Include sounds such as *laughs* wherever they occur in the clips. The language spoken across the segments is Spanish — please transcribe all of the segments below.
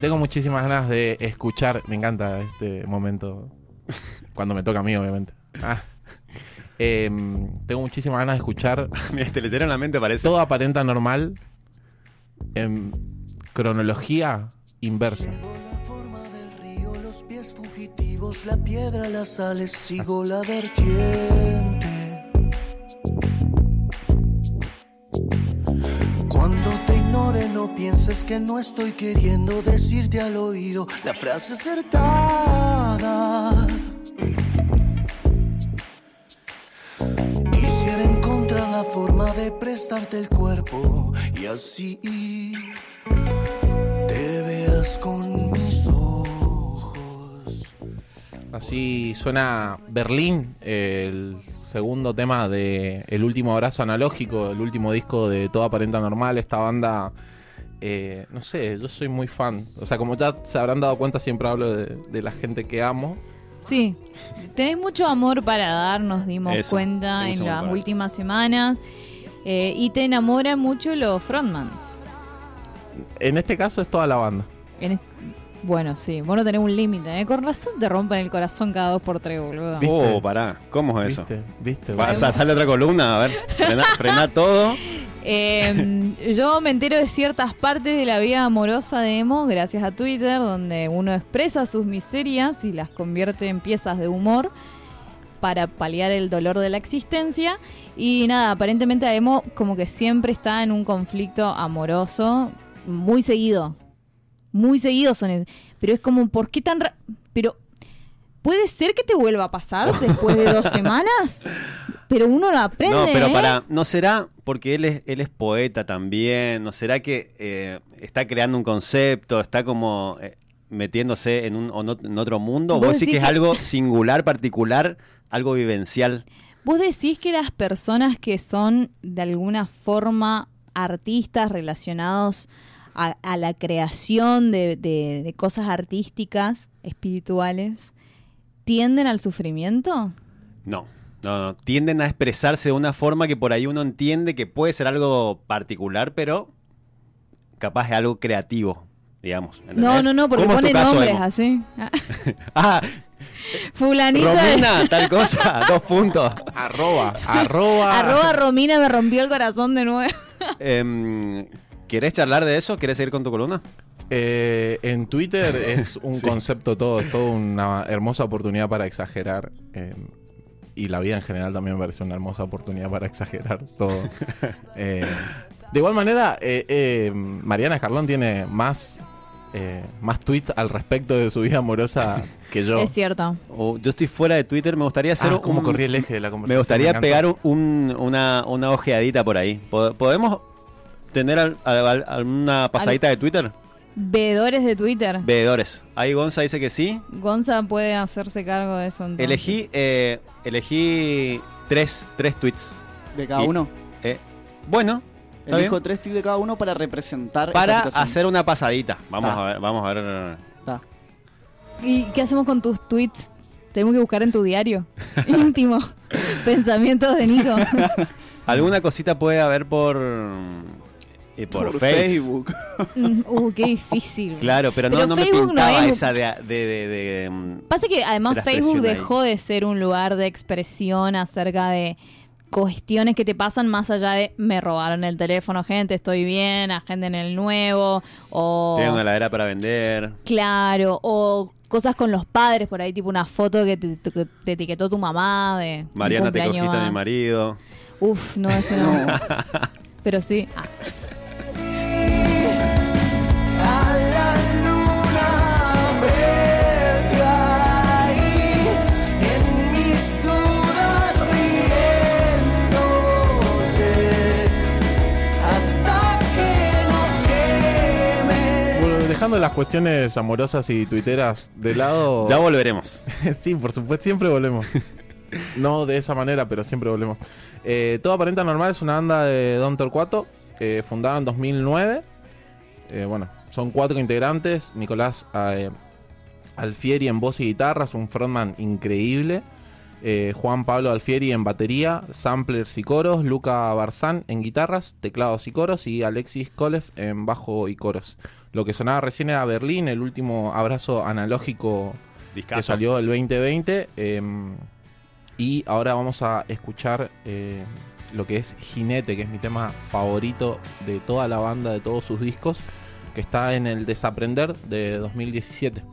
Tengo muchísimas ganas de escuchar, me encanta este momento, cuando me toca a mí, obviamente. Ah. Em, tengo muchísimas ganas de escuchar *laughs* Mira, te le en la mente, parece. Todo aparenta normal en cronología inversa. la forma del río, los pies fugitivos, la piedra, las sales, sigo la vertiente. Ignore, no pienses que no estoy queriendo decirte al oído la frase acertada. Quisiera encontrar la forma de prestarte el cuerpo y así te veas con mis ojos. Así suena Berlín, el segundo tema de El último abrazo analógico, el último disco de Todo aparenta normal. Esta banda, eh, no sé, yo soy muy fan. O sea, como ya se habrán dado cuenta, siempre hablo de, de la gente que amo. Sí, tenés mucho amor para dar, nos dimos Eso, cuenta en las últimas semanas. Eh, y te enamoran mucho los frontmans. En este caso es toda la banda. En est- bueno, sí, vos no tenés un límite, ¿eh? Con razón te rompen el corazón cada dos por tres, boludo. ¿Viste? Oh, pará. ¿Cómo es eso? ¿Viste? ¿Viste? Sale otra columna, a ver. Frena, frena todo. *laughs* Eh, yo me entero de ciertas partes de la vida amorosa de Emo gracias a Twitter, donde uno expresa sus miserias y las convierte en piezas de humor para paliar el dolor de la existencia. Y nada, aparentemente a Emo como que siempre está en un conflicto amoroso muy seguido. Muy seguido son. Pero es como, ¿por qué tan... ra- Pero... ¿Puede ser que te vuelva a pasar *laughs* después de dos semanas? Pero uno lo aprende. No, pero ¿eh? para. ¿No será porque él es, él es poeta también? ¿No será que eh, está creando un concepto? ¿Está como eh, metiéndose en, un, en otro mundo? ¿O Vos vos decís decís que es que- algo *laughs* singular, particular, algo vivencial? ¿Vos decís que las personas que son de alguna forma artistas relacionados a, a la creación de, de- de cosas artísticas, espirituales, tienden al sufrimiento? No, no, no. Tienden a expresarse de una forma que por ahí uno entiende que puede ser algo particular, pero capaz es algo creativo, digamos. No, ¿entendés? no, no, porque ¿Cómo es tu ponen caso, nombres así. *laughs* Ah, Fulanita. de- Romina, tal cosa, *laughs* dos puntos. Arroba, arroba. Arroba Romina me rompió el corazón de nuevo. Em, ¿Querés charlar de eso? ¿Querés seguir con tu columna? Eh, en Twitter *laughs* es un concepto todo, es toda una hermosa oportunidad para exagerar. eh, y la vida en general también me parece una hermosa oportunidad para exagerar todo. *laughs* Eh, de igual manera, eh, eh, Mariana Escarlón tiene más, eh, más tweets al respecto de su vida amorosa que yo. Es cierto. O yo estoy fuera de Twitter, me gustaría hacer Ah, cómo un- corrí el eje de la conversación. Me gustaría pegar un- una, una ojeadita por ahí. Po- ¿Podemos tener al- al- alguna pasadita de Twitter? Veedores de Twitter. Veedores. Ahí Gonza dice que sí. Gonza puede hacerse cargo de eso entonces. Elegí, eh, elegí tres, tres tweets. de cada Y- uno. Eh, bueno, Elijo bien. tres tips de cada uno para representar. para hacer una pasadita. Vamos Ta. a ver, vamos a ver. Ta. ¿Y qué hacemos con tus tweets? Tenemos que buscar en tu diario *laughs* íntimo. *laughs* Pensamientos de Nico. *laughs* Alguna cosita puede haber por eh, por, Face. Facebook. *laughs* Mm, uh, qué difícil. Claro, pero no, Pero no me Facebook pintaba es- esa de, de, de- de, mm, Pasa que además Facebook ahí. dejó de ser un lugar de expresión acerca de cuestiones que te pasan más allá de me robaron el teléfono, gente, estoy bien, agenden el nuevo, o Tiene una heladera para vender. claro, o cosas con los padres, por ahí tipo una foto que te, te- te etiquetó tu mamá de Mariana, te cogiste a mi marido. Uf, no, ese no. *laughs* Pero sí. Ah, dejando las cuestiones amorosas y tuiteras de lado. Ya volveremos. *laughs* sí, por supuesto, siempre volvemos. *laughs* No de esa manera, pero siempre volvemos. Eh, Todo Aparenta Normal es una banda de Don Torcuato, eh, fundada en 2009. Eh, bueno, son cuatro integrantes. Nicolás Alfieri en voz y guitarras, un frontman increíble. Eh, Juan Pablo Alfieri en batería, samplers y coros, Luca Barzán en guitarras, teclados y coros y Alexis Kolev en bajo y coros. Lo que sonaba recién era Berlín, el último abrazo analógico que salió el 2020. eh, y ahora vamos a escuchar eh, lo que es Jinete, que es mi tema favorito de toda la banda, de todos sus discos, que está en el Desaprender de 2017.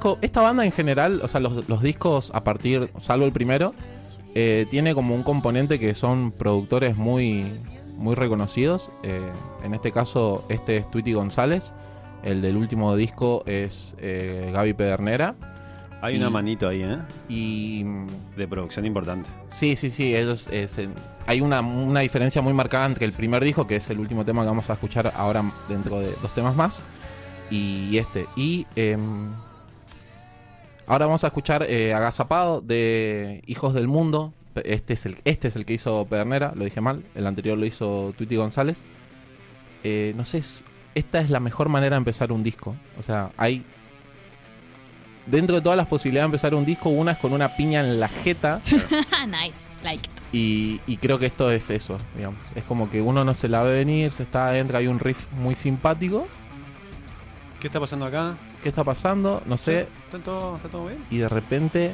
Disco, esta banda en general, o sea, los, los discos a partir, salvo el primero, eh, tiene como un componente que son productores muy, muy reconocidos. Eh, en este caso, este es Tweety González. El del último disco es eh, Gaby Pedernera. Hay Y- una manito ahí, ¿eh? Y De producción importante. sí, sí, sí, ellos, es, hay una, una diferencia muy marcada entre el primer disco, que es el último tema que vamos a escuchar ahora dentro de dos temas más, y este. Y em, ahora vamos a escuchar eh, Agazapado de Hijos del Mundo. Este es, el, este es el que hizo Pedernera, lo dije mal. El anterior lo hizo Tweety González. Eh, no sé, es- esta es la mejor manera de empezar un disco. O sea, hay. Dentro de todas las posibilidades de empezar un disco, una es con una piña en la jeta. *laughs* nice, like. Y, y creo que esto es eso, digamos. Es como que uno no se la ve venir, se está adentro, hay un riff muy simpático. ¿Qué está pasando acá? ¿Qué está pasando? No sé. ¿Está todo, está todo bien? Y de repente.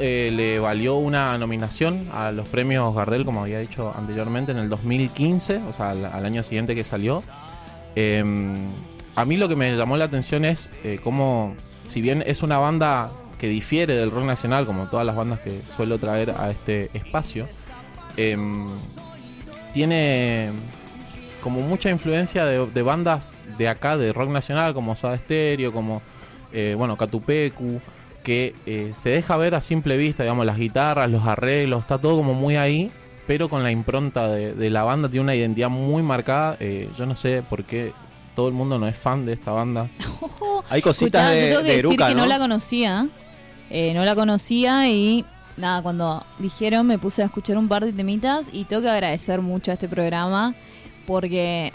Eh, le valió una nominación a los premios Gardel, como había dicho anteriormente, en el 2015, o sea, al, año siguiente que salió. Eh, a mí lo que me llamó la atención es eh, cómo, si bien es una banda que difiere del rock nacional, como todas las bandas que suelo traer a este espacio, eh, tiene como mucha influencia de, de bandas de acá, de rock nacional, como Soda Stereo, como, eh, bueno, Catupecu, que eh, se deja ver a simple vista, digamos, las guitarras, los arreglos, está todo como muy ahí, pero con la impronta de, de la banda, tiene una identidad muy marcada. eh, yo no sé por qué todo el mundo no es fan de esta banda. *laughs* Hay cositas escuchá, de, yo tengo que de decir Eruca, que no, ¿no? la conocía. eh, no la conocía y nada, cuando dijeron me puse a escuchar un par de temitas y tengo que agradecer mucho a este programa porque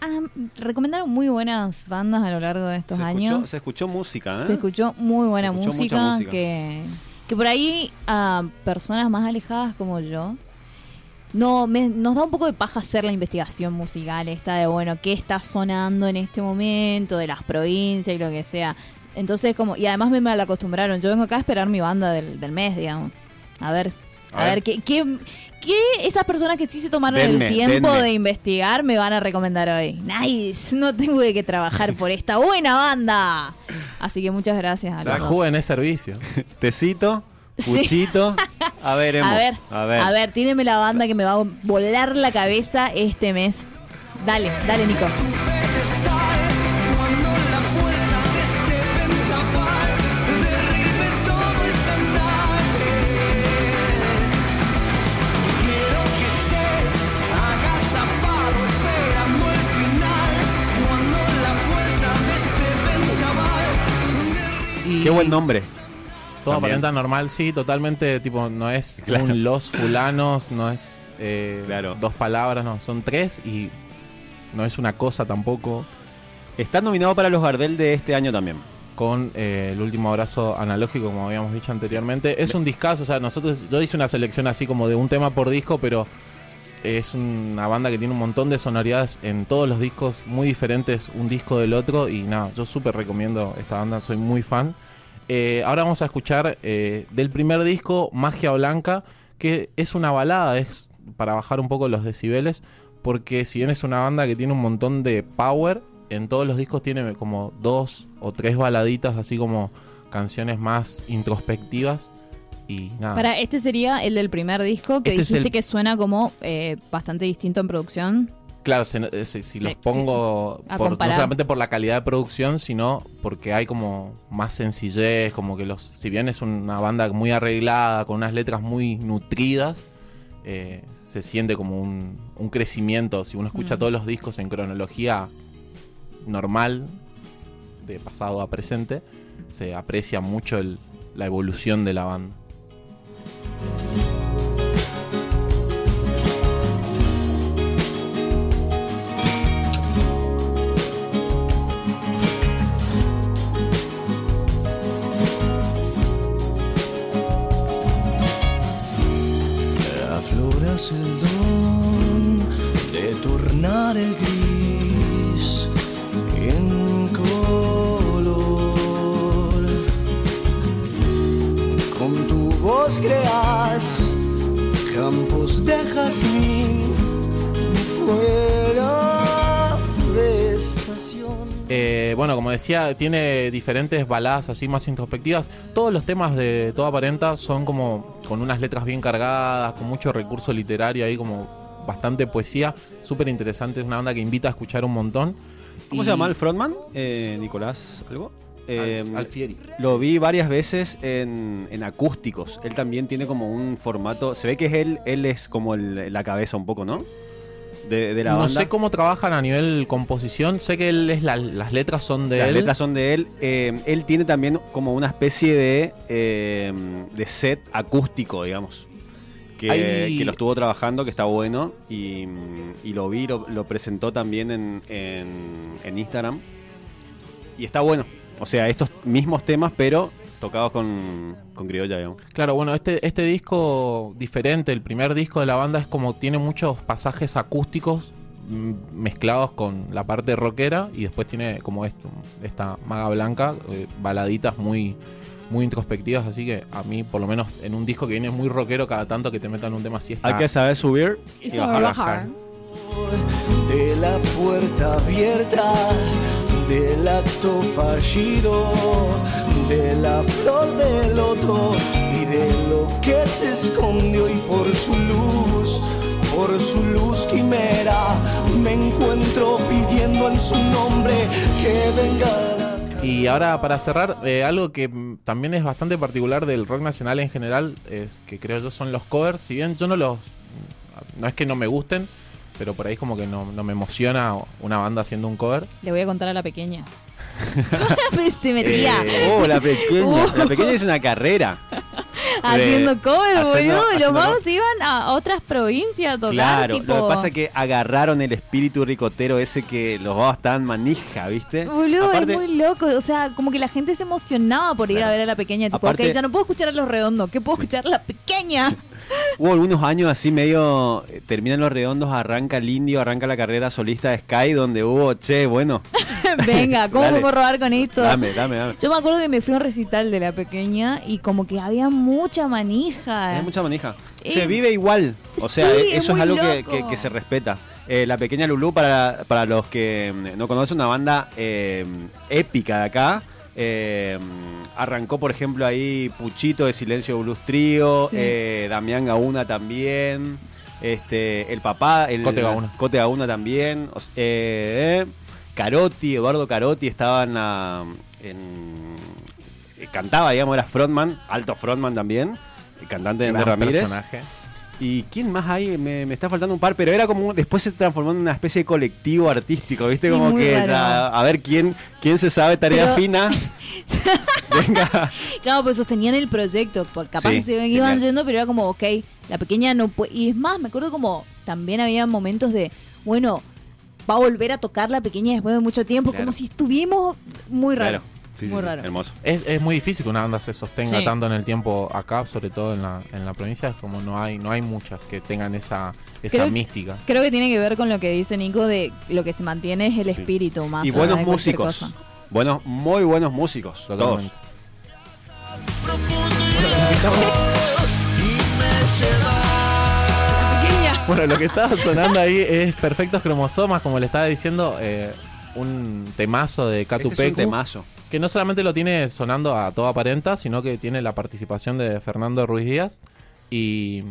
ah, recomendaron muy buenas bandas a lo largo de estos se años. Escuchó, se escuchó música, ¿eh? Se escuchó muy buena escuchó música. Que, que por ahí a personas más alejadas como yo no me- nos da un poco de paja hacer la investigación musical esta de bueno qué está sonando en este momento de las provincias y lo que sea entonces como y además me mal acostumbraron yo vengo acá a esperar mi banda del, del mes digamos a ver a, A ver, ver. ¿qué, qué, qué esas personas que sí se tomaron Denme, el tiempo denme. de investigar me van a recomendar hoy nice no tengo de que trabajar por esta buena banda así que muchas gracias a los La dos. juven es servicio. *laughs* Tecito. Sí. Puchito. *laughs* A ver, Emo. A ver, A ver. a ver, tíreme la banda que me va a volar la cabeza este mes. Dale, dale, Nico. Buen nombre. Todo También. aparenta normal, sí, totalmente, tipo, no es *laughs* Claro. un los fulanos, no es eh, Claro. dos palabras, no, son tres y no es una cosa tampoco. Está nominado para los Gardel de este año también. Con eh, el último abrazo analógico, como habíamos dicho anteriormente. Es un discazo, o sea, nosotros, yo hice una selección así como de un tema por disco, pero es una banda que tiene un montón de sonoridades en todos los discos, muy diferentes un disco del otro. Y nada, yo súper recomiendo esta banda, soy muy fan. Eh, ahora vamos a escuchar eh, del primer disco, Magia Blanca, que es una balada, es para bajar un poco los decibeles, porque si bien es una banda que tiene un montón de power, en todos los discos tiene como dos o tres baladitas, así como canciones más introspectivas. Y nada. Para, este sería el del primer disco que Este es dijiste el- que suena como eh, bastante distinto en producción. Claro, eh, si, si Sí. los pongo *laughs* por- no solamente por la calidad de producción, sino porque hay como más sencillez, como que los, si bien es una banda muy arreglada, con unas letras muy nutridas, eh, se siente como un, un crecimiento. Si uno escucha Mm. todos los discos en cronología normal, de pasado a presente, se aprecia mucho el- la evolución de la banda. Eh, bueno, como decía, tiene diferentes baladas así más introspectivas. Todos los temas de Toda Aparenta son como con unas letras bien cargadas, con mucho recurso literario ahí, como bastante poesía. Súper interesante, es una banda que invita a escuchar un montón. ¿Cómo Y- se llama el frontman? Eh, Nicolás, ¿algo? Eh, Al- Alfieri. Lo vi varias veces en, en acústicos. Él también tiene como un formato. Se ve que es él, él es como el- la cabeza un poco, ¿no? De, de la No banda. sé cómo trabajan a nivel composición, sé que él es la- las letras son de Las él. letras son de él. Eh, él tiene también como una especie de, eh, de set acústico, digamos. Que, Hay- que lo estuvo trabajando, que está bueno. Y, y lo vi, lo, lo presentó también en, en- en Instagram. Y está bueno. O sea, estos mismos temas, pero tocados con, con criolla, digamos. Claro, bueno, este, este disco diferente, el primer disco de la banda es como tiene muchos pasajes acústicos mm, mezclados con la parte rockera y después tiene como esto, esta maga blanca, eh, baladitas muy, muy introspectivas, así que a mí por lo menos en un disco que viene muy rockero cada tanto que te metan un tema así está... Hay que saber subir Y y saber bajar. bajar. de la puerta abierta, del acto fallido, de la flor del loto y de lo que se escondió y por su luz, por su luz quimera, me encuentro pidiendo en su nombre que venga la Y ahora para cerrar, eh, algo que también es bastante particular del rock nacional en general, es que creo yo son los covers, si bien yo no los... No es que no me gusten, pero por ahí como que no, no me emociona una banda haciendo un cover. Le voy a contar a la pequeña. *laughs* Se metía Eh, Oh, la pequeña. Uh. La pequeña es una carrera. *laughs* haciendo cover, haciendo- boludo. Los haciendo cover. iban a otras provincias a tocar. Claro, tipo, lo que pasa es que agarraron el espíritu ricotero ese que los babas estaban manija, ¿viste? Boludo, Aparte, es muy loco. O sea, como que la gente se emocionaba por ir Claro. a ver a la pequeña. Tipo, Aparte- ok, ya no puedo escuchar a los redondos. ¿Qué puedo escuchar a la pequeña? *laughs* hubo algunos años así medio. eh, Terminan los redondos, arranca el indio, arranca la carrera solista de Sky, donde hubo, che, bueno, *laughs* Venga, ¿cómo Dale. podemos robar con esto? dame, dame, dame. Yo me acuerdo que me fui a un recital de la pequeña y como que había mucha manija. Hay mucha manija. Eh, Se vive igual. O sea, sí, es eso es algo que- que se respeta. Eh, la pequeña Lulú, para, para los que mm, no conocen, una banda eh, épica de acá, Eh, arrancó, por ejemplo, ahí Puchito de Silencio Blues Trío, Sí. eh, Damián Gauna también, este, el papá, el Cote Gauna. Cote Gauna también, eh, Carotti, Eduardo Carotti estaba en la- en- cantaba, digamos, era frontman, alto frontman también, el cantante de Ramírez. personaje. ¿Y quién más hay? Me, me está faltando un par, pero era como después se transformó en una especie de colectivo artístico, ¿viste? Sí, como que raro. a, ver quién quién se sabe tarea Pero- fina. *laughs* Venga. Claro, pues sostenían el proyecto. pues, Capaz Sí, que se iban genial. yendo, pero era como, ok, la pequeña no puede. Y es más, me acuerdo como también había momentos de, bueno, va a volver a tocar la pequeña después de mucho tiempo, Claro. como si estuvimos muy raro. Claro. Sí, muy sí, raro. Hermoso. Es, es muy difícil que una banda se sostenga Sí. tanto en el tiempo acá, sobre todo en la, en la provincia, es como no hay, no hay muchas que tengan esa, esa Creo- mística. Creo que tiene que ver con lo que dice Nico de lo que se mantiene es el Sí. espíritu más Y allá buenos músicos. cosa. Buenos, muy buenos músicos. Totalmente. Bueno, lo que estaba sonando ahí es Perfectos Cromosomas, como le estaba diciendo, eh, un temazo de Todos. Catu Este es un temazo. que no solamente lo tiene sonando a toda aparenta, sino que tiene la participación de Fernando Ruiz Díaz. Y,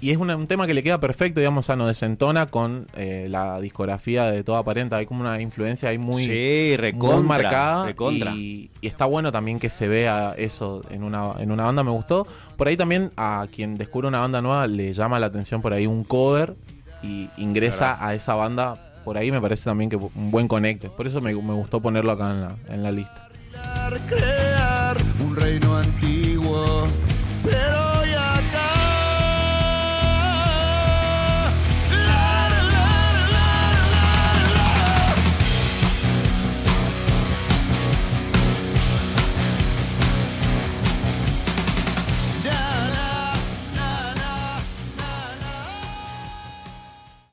y es una- un tema que le queda perfecto, digamos, sea, no desentona con eh, la discografía de toda aparenta. Hay como una influencia ahí muy, sí, recontra. muy marcada recontra. Y, y está bueno también que se vea eso en una, en una banda, me gustó. Por ahí también a quien descubre una banda nueva le llama la atención por ahí un cover y ingresa a esa banda. Por ahí me parece también que un buen conecte. Por eso me, gustó ponerlo acá en la, en la lista. crear un reino